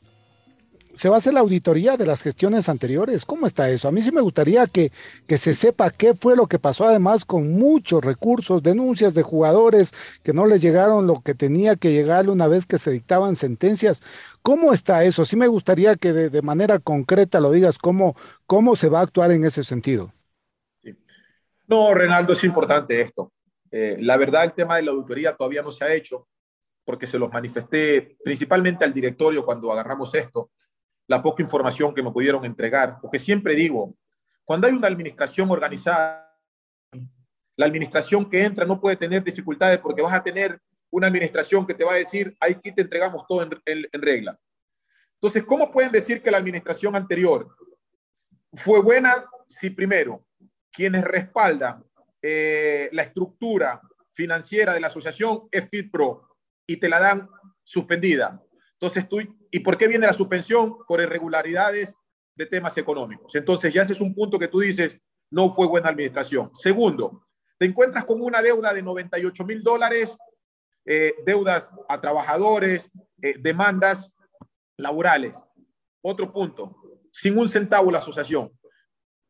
¿se va a hacer la auditoría de las gestiones anteriores? ¿Cómo está eso? A mí sí me gustaría que, que se sepa qué fue lo que pasó, además con muchos recursos, denuncias de jugadores que no les llegaron lo que tenía que llegarle una vez que se dictaban sentencias. ¿Cómo está eso? Sí me gustaría que de, manera concreta lo digas, cómo, cómo se va a actuar en ese sentido. No, Renaldo, es importante esto. Eh, la verdad, el tema de la auditoría todavía no se ha hecho porque se los manifesté principalmente al directorio cuando agarramos esto, la poca información que me pudieron entregar, porque siempre digo, cuando hay una administración organizada, la administración que entra no puede tener dificultades porque vas a tener una administración que te va a decir, aquí te entregamos todo en, en regla. Entonces, ¿cómo pueden decir que la administración anterior fue buena si primero quienes respaldan eh, la estructura financiera de la asociación es FitPro y te la dan suspendida. Entonces tú, ¿y por qué viene la suspensión? Por irregularidades de temas económicos. Entonces ya ese es un punto que tú dices, no fue buena administración. Segundo, te encuentras con una deuda de 98 mil dólares, eh, deudas a trabajadores, eh, demandas laborales. Otro punto, sin un centavo la asociación.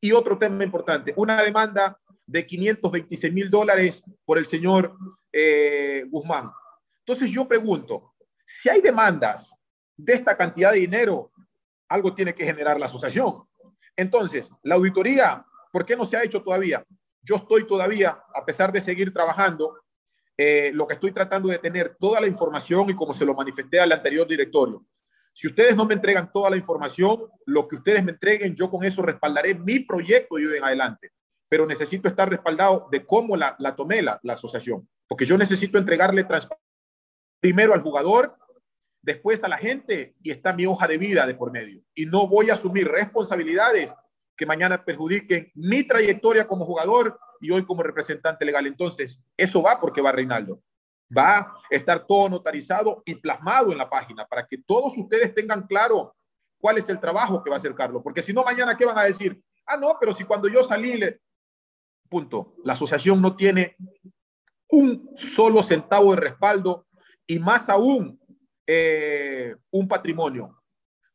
Y otro tema importante, una demanda de 526 mil dólares por el señor eh, Guzmán. Entonces yo pregunto, si hay demandas de esta cantidad de dinero, algo tiene que generar la asociación. Entonces, la auditoría, ¿por qué no se ha hecho todavía? Yo estoy todavía, a pesar de seguir trabajando, eh, lo que estoy tratando de tener toda la información y como se lo manifesté al anterior directorio. Si ustedes no me entregan toda la información, lo que ustedes me entreguen, yo con eso respaldaré mi proyecto y en adelante. Pero necesito estar respaldado de cómo la, la tomé la, la asociación, porque yo necesito entregarle primero al jugador, después a la gente y está mi hoja de vida de por medio. Y no voy a asumir responsabilidades que mañana perjudiquen mi trayectoria como jugador y hoy como representante legal. Entonces, eso va porque va Reinaldo. Va a estar todo notarizado y plasmado en la página para que todos ustedes tengan claro cuál es el trabajo que va a hacer Carlos. Porque si no, mañana, ¿qué van a decir? Ah, no, pero si cuando yo salí, le... punto. La asociación no tiene un solo centavo de respaldo y más aún eh, un patrimonio.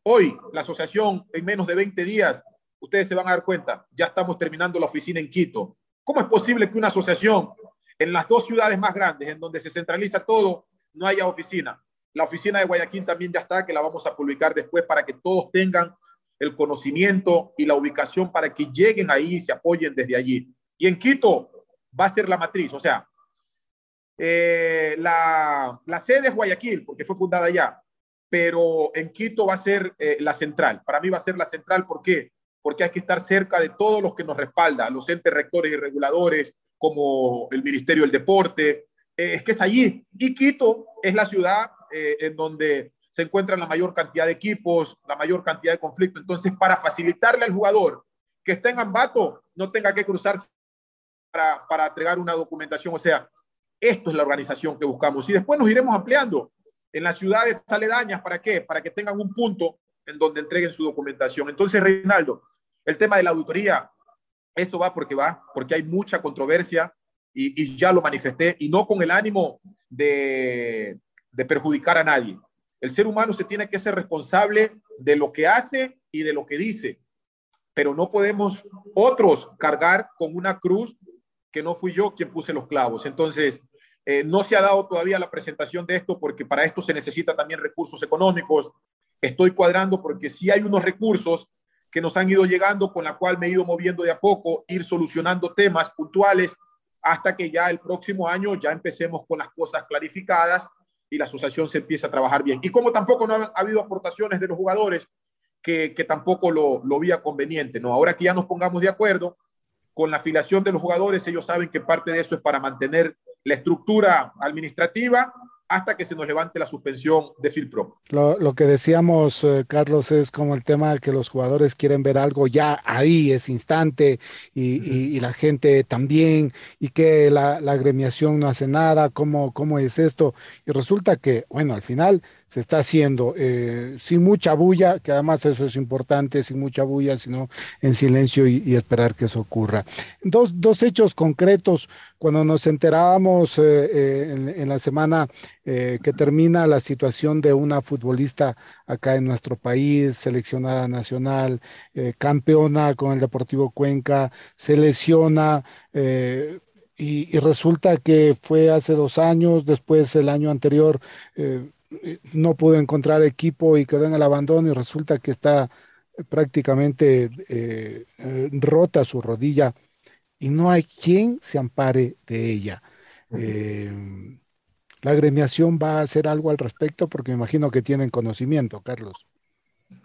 Hoy, la asociación, en menos de 20 días, ustedes se van a dar cuenta, ya estamos terminando la oficina en Quito. ¿Cómo es posible que una asociación en las dos ciudades más grandes, en donde se centraliza todo, no haya oficina? La oficina de Guayaquil también ya está, que la vamos a publicar después para que todos tengan el conocimiento y la ubicación para que lleguen ahí y se apoyen desde allí. Y en Quito va a ser la matriz, o sea, eh, la, la, sede es Guayaquil, porque fue fundada allá, pero en Quito va a ser eh, la central. Para mí va a ser la central, ¿por qué? Porque hay que estar cerca de todos los que nos respaldan, los entes rectores y reguladores, como el Ministerio del Deporte. Eh, es que es allí. Y Quito es la ciudad en donde se encuentran la mayor cantidad de equipos, la mayor cantidad de conflictos. Entonces, para facilitarle al jugador que está en Ambato, no tenga que cruzarse para, para entregar una documentación. O sea, esto es la organización que buscamos. Y después nos iremos ampliando en las ciudades aledañas. ¿Para qué? Para que tengan un punto en donde entreguen su documentación. Entonces, Reinaldo, el tema de la auditoría, eso va porque va, porque hay mucha controversia y, ya lo manifesté y no con el ánimo de, de perjudicar a nadie. El ser humano se tiene que ser responsable de lo que hace y de lo que dice, pero no podemos otros cargar con una cruz que no fui yo quien puse los clavos. Entonces, eh, no se ha dado todavía la presentación de esto porque para esto se necesita también recursos económicos. Estoy cuadrando porque sí hay unos recursos que nos han ido llegando, con la cual me he ido moviendo de a poco, ir solucionando temas puntuales hasta que ya el próximo año ya empecemos con las cosas clarificadas y la asociación se empieza a trabajar bien. Y como tampoco no ha, habido aportaciones de los jugadores, que, que tampoco lo, lo veía conveniente, ¿no? Ahora que ya nos pongamos de acuerdo, con la afiliación de los jugadores, ellos saben que parte de eso es para mantener la estructura administrativa hasta que se nos levante la suspensión de Filpro. Lo, lo que decíamos, eh, Carlos, es como el tema que los jugadores quieren ver algo ya ahí, ese instante, y, uh -huh. y, y la gente también, y que la, la, agremiación no hace nada, ¿cómo, ¿cómo es esto? Y resulta que, bueno, al final se está haciendo eh, sin mucha bulla, que además eso es importante, sin mucha bulla, sino en silencio y, esperar que eso ocurra. Dos, dos, hechos concretos, cuando nos enterábamos eh, eh, en, la semana eh, que termina la situación de una futbolista acá en nuestro país, seleccionada nacional, campeona con el Deportivo Cuenca, se lesiona. Y, y, resulta que fue hace dos años, después el año anterior eh, no pudo encontrar equipo y quedó en el abandono y resulta que está prácticamente eh, eh, rota su rodilla y no hay quien se ampare de ella. Eh, la agremiación va a hacer algo al respecto porque me imagino que tienen conocimiento, Carlos.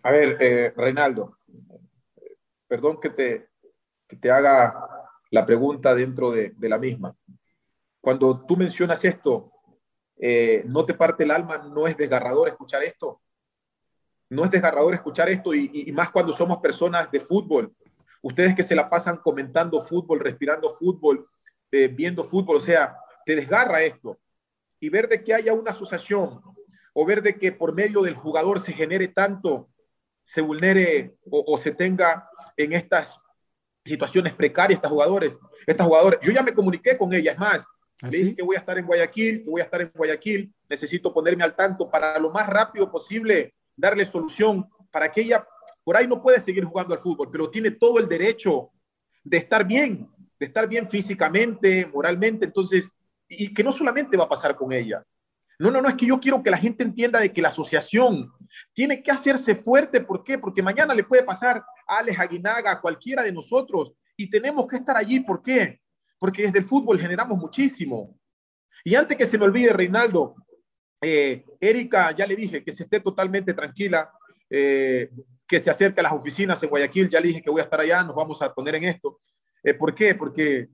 A ver, eh, Reinaldo, perdón que te, que te haga la pregunta dentro de, de la misma. Cuando tú mencionas esto, eh, no te parte el alma, no es desgarrador escuchar esto. No es desgarrador escuchar esto y, más cuando somos personas de fútbol. Ustedes que se la pasan comentando fútbol, respirando fútbol, eh, viendo fútbol, o sea, te desgarra esto. Y ver de que haya una asociación o ver de que por medio del jugador se genere tanto, se vulnere o, se tenga en estas situaciones precarias estas jugadores, estas jugadores. Yo ya me comuniqué con ella, es más, ¿Ah, le dije que voy a estar en Guayaquil, que voy a estar en Guayaquil, necesito ponerme al tanto para lo más rápido posible darle solución para que ella, por ahí no puede seguir jugando al fútbol, pero tiene todo el derecho de estar bien, de estar bien físicamente, moralmente, entonces, y que no solamente va a pasar con ella. No, no, no, es que yo quiero que la gente entienda de que la asociación tiene que hacerse fuerte, ¿por qué? Porque mañana le puede pasar a Alex Aguinaga, a cualquiera de nosotros, y tenemos que estar allí, ¿por qué? Porque desde el fútbol generamos muchísimo. Y antes que se me olvide, Reinaldo, eh, Erika, ya le dije que se esté totalmente tranquila, eh, que se acerque a las oficinas en Guayaquil, ya le dije que voy a estar allá, nos vamos a poner en esto. Eh, ¿Por qué? Porque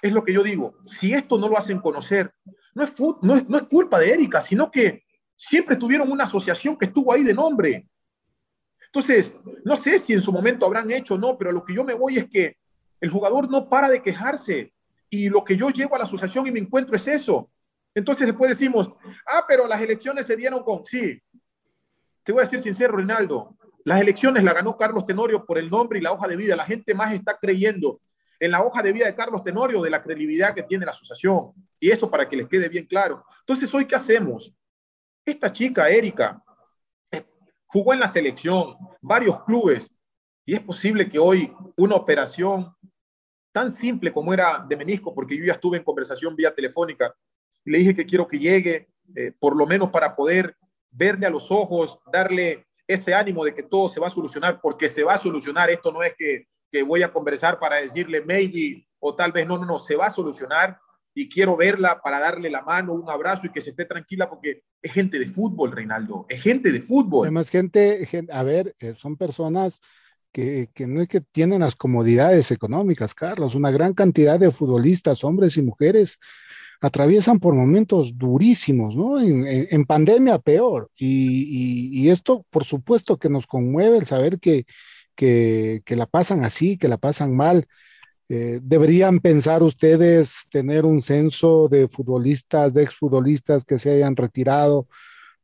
es lo que yo digo, si esto no lo hacen conocer, no es, no es, no es culpa de Erika, sino que siempre tuvieron una asociación que estuvo ahí de nombre. Entonces, no sé si en su momento habrán hecho o no, pero lo que yo me voy es que el jugador no para de quejarse y lo que yo llevo a la asociación y me encuentro es eso. Entonces después decimos, ah, pero las elecciones se dieron con, sí, te voy a decir sincero, Reinaldo, las elecciones la ganó Carlos Tenorio por el nombre y la hoja de vida. La gente más está creyendo en la hoja de vida de Carlos Tenorio de la credibilidad que tiene la asociación. Y eso para que les quede bien claro. Entonces, ¿hoy qué hacemos? Esta chica, Erika, eh, jugó en la selección, varios clubes, y es posible que hoy una operación tan simple como era de menisco, porque yo ya estuve en conversación vía telefónica y le dije que quiero que llegue, eh, por lo menos para poder verle a los ojos, darle ese ánimo de que todo se va a solucionar, porque se va a solucionar. Esto no es que, que voy a conversar para decirle maybe o tal vez no, no, no, se va a solucionar y quiero verla para darle la mano, un abrazo y que se esté tranquila porque es gente de fútbol, Reinaldo, es gente de fútbol. Además, gente, a ver, eh, son personas que, no es que tienen las comodidades económicas, Carlos, una gran cantidad de futbolistas, hombres y mujeres, atraviesan por momentos durísimos, ¿no? En, pandemia peor. Y, esto, por supuesto, que nos conmueve el saber que, que, la pasan así, que la pasan mal. Eh, ¿Deberían pensar ustedes tener un censo de futbolistas, de exfutbolistas que se hayan retirado?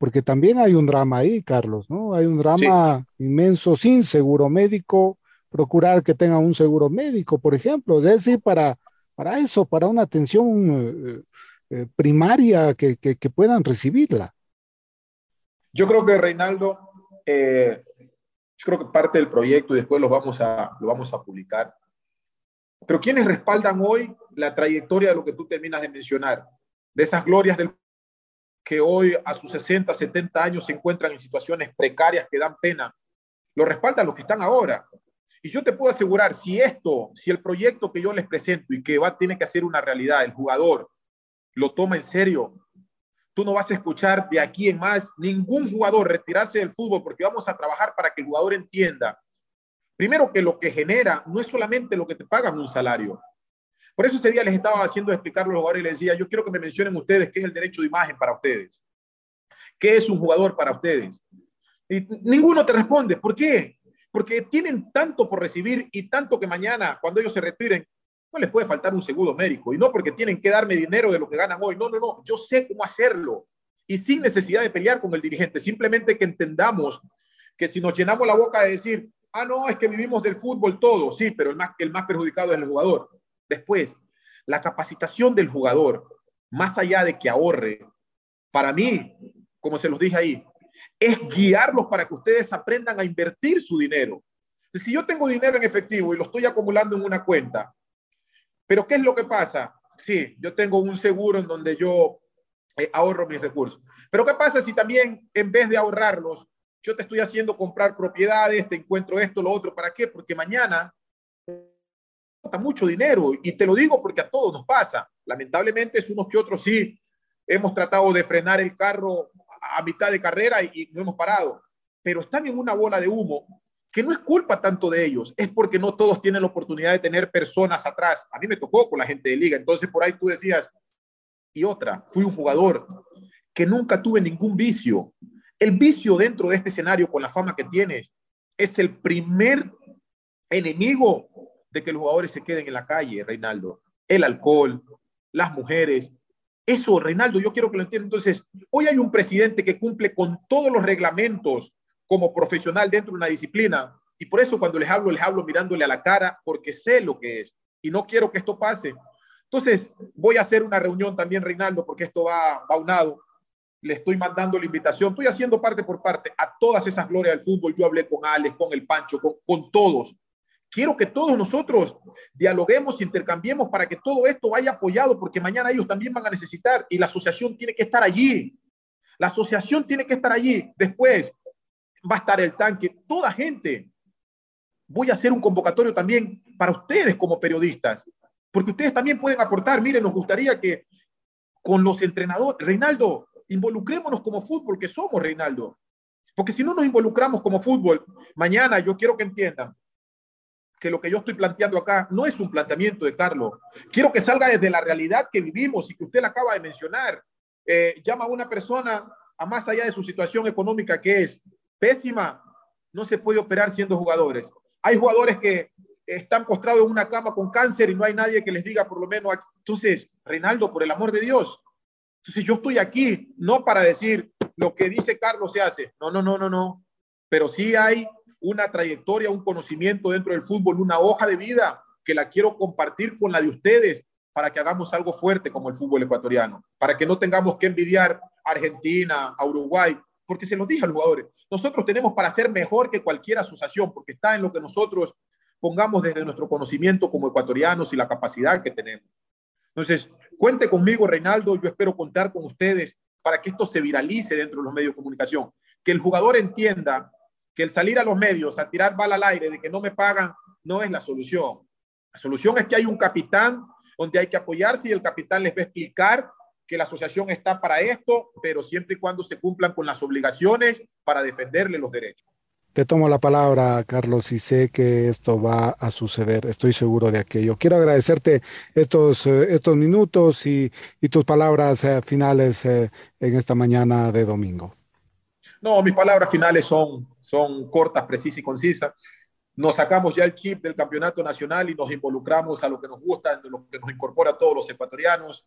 Porque también hay un drama ahí, Carlos, ¿no? Hay un drama inmenso sin seguro médico, procurar que tengan un seguro médico, por ejemplo, es decir, para, para eso, para una atención eh, eh, primaria que, que, puedan recibirla. Yo creo que Reinaldo, eh, yo creo que parte del proyecto y después lo vamos a, lo vamos a publicar. Pero ¿quiénes respaldan hoy la trayectoria de lo que tú terminas de mencionar? De esas glorias del que hoy a sus 60, 70 años se encuentran en situaciones precarias que dan pena, lo respaldan los que están ahora. Y yo te puedo asegurar, si esto, si el proyecto que yo les presento y que va, tiene que hacer una realidad, el jugador lo toma en serio, tú no vas a escuchar de aquí en más ningún jugador retirarse del fútbol porque vamos a trabajar para que el jugador entienda. Primero que lo que genera no es solamente lo que te pagan un salario, por eso ese día les estaba haciendo explicar a los jugadores y les decía, yo quiero que me mencionen ustedes qué es el derecho de imagen para ustedes. ¿Qué es un jugador para ustedes? Y ninguno te responde. ¿Por qué? Porque tienen tanto por recibir y tanto que mañana, cuando ellos se retiren, no les puede faltar un seguro médico. Y no porque tienen que darme dinero de lo que ganan hoy. No, no, no. Yo sé cómo hacerlo. Y sin necesidad de pelear con el dirigente. Simplemente que entendamos que si nos llenamos la boca de decir, ah, no, es que vivimos del fútbol todo. Sí, pero el más, el más perjudicado es el jugador. Después, la capacitación del jugador, más allá de que ahorre, para mí, como se los dije ahí, es guiarlos para que ustedes aprendan a invertir su dinero. Si yo tengo dinero en efectivo y lo estoy acumulando en una cuenta, pero ¿qué es lo que pasa? Sí, yo tengo un seguro en donde yo eh, ahorro mis recursos. Pero ¿qué pasa si también en vez de ahorrarlos, yo te estoy haciendo comprar propiedades, te encuentro esto, lo otro? ¿Para qué? Porque mañana mucho dinero y te lo digo porque a todos nos pasa. Lamentablemente es unos que otros sí hemos tratado de frenar el carro a mitad de carrera y, no hemos parado, pero están en una bola de humo que no es culpa tanto de ellos, es porque no todos tienen la oportunidad de tener personas atrás. A mí me tocó con la gente de liga, entonces por ahí tú decías, y otra, fui un jugador que nunca tuve ningún vicio. El vicio dentro de este escenario con la fama que tienes es el primer enemigo de que los jugadores se queden en la calle, Reinaldo. El alcohol, las mujeres. Eso, Reinaldo, yo quiero que lo entiendan. Entonces, hoy hay un presidente que cumple con todos los reglamentos como profesional dentro de una disciplina. Y por eso cuando les hablo, les hablo mirándole a la cara, porque sé lo que es. Y no quiero que esto pase. Entonces, voy a hacer una reunión también, Reinaldo, porque esto va, va unado. Le estoy mandando la invitación. Estoy haciendo parte por parte a todas esas glorias del fútbol. Yo hablé con Alex, con el Pancho, con, con todos Quiero que todos nosotros dialoguemos, intercambiemos para que todo esto vaya apoyado, porque mañana ellos también van a necesitar y la asociación tiene que estar allí. La asociación tiene que estar allí. Después va a estar el tanque, toda gente. Voy a hacer un convocatorio también para ustedes como periodistas, porque ustedes también pueden aportar. Miren, nos gustaría que con los entrenadores. Reinaldo, involucrémonos como fútbol que somos, Reinaldo. Porque si no nos involucramos como fútbol, mañana yo quiero que entiendan que lo que yo estoy planteando acá no es un planteamiento de Carlos. Quiero que salga desde la realidad que vivimos y que usted la acaba de mencionar. Eh, llama a una persona a más allá de su situación económica que es pésima, no se puede operar siendo jugadores. Hay jugadores que están postrados en una cama con cáncer y no hay nadie que les diga por lo menos, entonces, Reinaldo, por el amor de Dios, entonces yo estoy aquí no para decir lo que dice Carlos se hace, no, no, no, no, no, pero sí hay una trayectoria, un conocimiento dentro del fútbol, una hoja de vida que la quiero compartir con la de ustedes para que hagamos algo fuerte como el fútbol ecuatoriano, para que no tengamos que envidiar a Argentina, a Uruguay, porque se lo dije a los jugadores, nosotros tenemos para ser mejor que cualquier asociación, porque está en lo que nosotros pongamos desde nuestro conocimiento como ecuatorianos y la capacidad que tenemos. Entonces, cuente conmigo, Reinaldo, yo espero contar con ustedes para que esto se viralice dentro de los medios de comunicación, que el jugador entienda que el salir a los medios a tirar bala al aire de que no me pagan no es la solución. La solución es que hay un capitán donde hay que apoyarse y el capitán les va a explicar que la asociación está para esto, pero siempre y cuando se cumplan con las obligaciones para defenderle los derechos. Te tomo la palabra, Carlos, y sé que esto va a suceder. Estoy seguro de aquello. Quiero agradecerte estos, eh, estos minutos y, tus palabras eh, finales eh, en esta mañana de domingo. No, mis palabras finales son, son cortas, precisas y concisas. Nos sacamos ya el chip del campeonato nacional y nos involucramos a lo que nos gusta, a lo que nos incorpora a todos los ecuatorianos.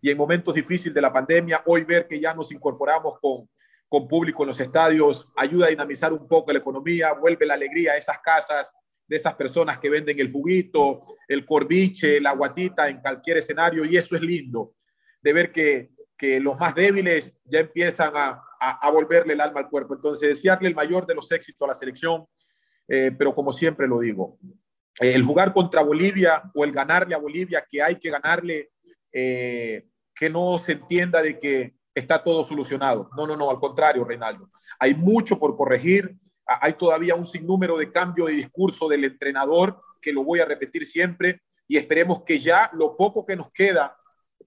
Y en momentos difíciles de la pandemia, hoy ver que ya nos incorporamos con, con público en los estadios, ayuda a dinamizar un poco la economía, vuelve la alegría a esas casas de esas personas que venden el juguito, el corbiche, la guatita en cualquier escenario y eso es lindo, de ver que, que los más débiles ya empiezan a, a, volverle el alma al cuerpo. Entonces, desearle el mayor de los éxitos a la selección, eh, pero como siempre lo digo, el jugar contra Bolivia o el ganarle a Bolivia, que hay que ganarle, eh, que no se entienda de que está todo solucionado. No, no, no, al contrario, Reinaldo. Hay mucho por corregir, hay todavía un sinnúmero de cambio de discurso del entrenador, que lo voy a repetir siempre, y esperemos que ya lo poco que nos queda,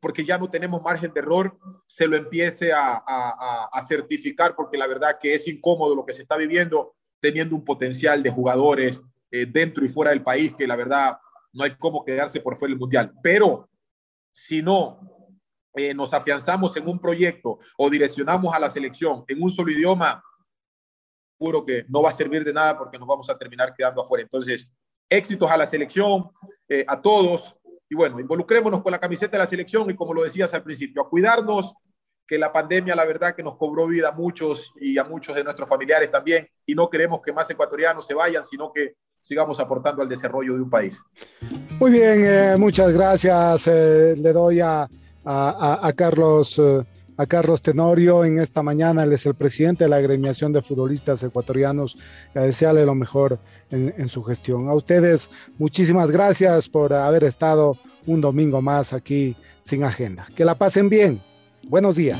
porque ya no tenemos margen de error, se lo empiece a, certificar, porque la verdad que es incómodo lo que se está viviendo, teniendo un potencial de jugadores eh, dentro y fuera del país, que la verdad no hay cómo quedarse por fuera del Mundial. Pero si no eh, nos afianzamos en un proyecto o direccionamos a la selección en un solo idioma, seguro que no va a servir de nada porque nos vamos a terminar quedando afuera. Entonces, éxitos a la selección, eh, a todos. Y bueno, involucrémonos con la camiseta de la selección y como lo decías al principio, a cuidarnos, que la pandemia, la verdad, que nos cobró vida a muchos y a muchos de nuestros familiares también. Y no queremos que más ecuatorianos se vayan, sino que sigamos aportando al desarrollo de un país. Muy bien, eh, muchas gracias. le doy a a, Carlos. Eh, a Carlos Tenorio en esta mañana, él es el presidente de la agremiación de futbolistas ecuatorianos, a desearle lo mejor en, su gestión. A ustedes, muchísimas gracias por haber estado un domingo más aquí sin agenda. Que la pasen bien. Buenos días.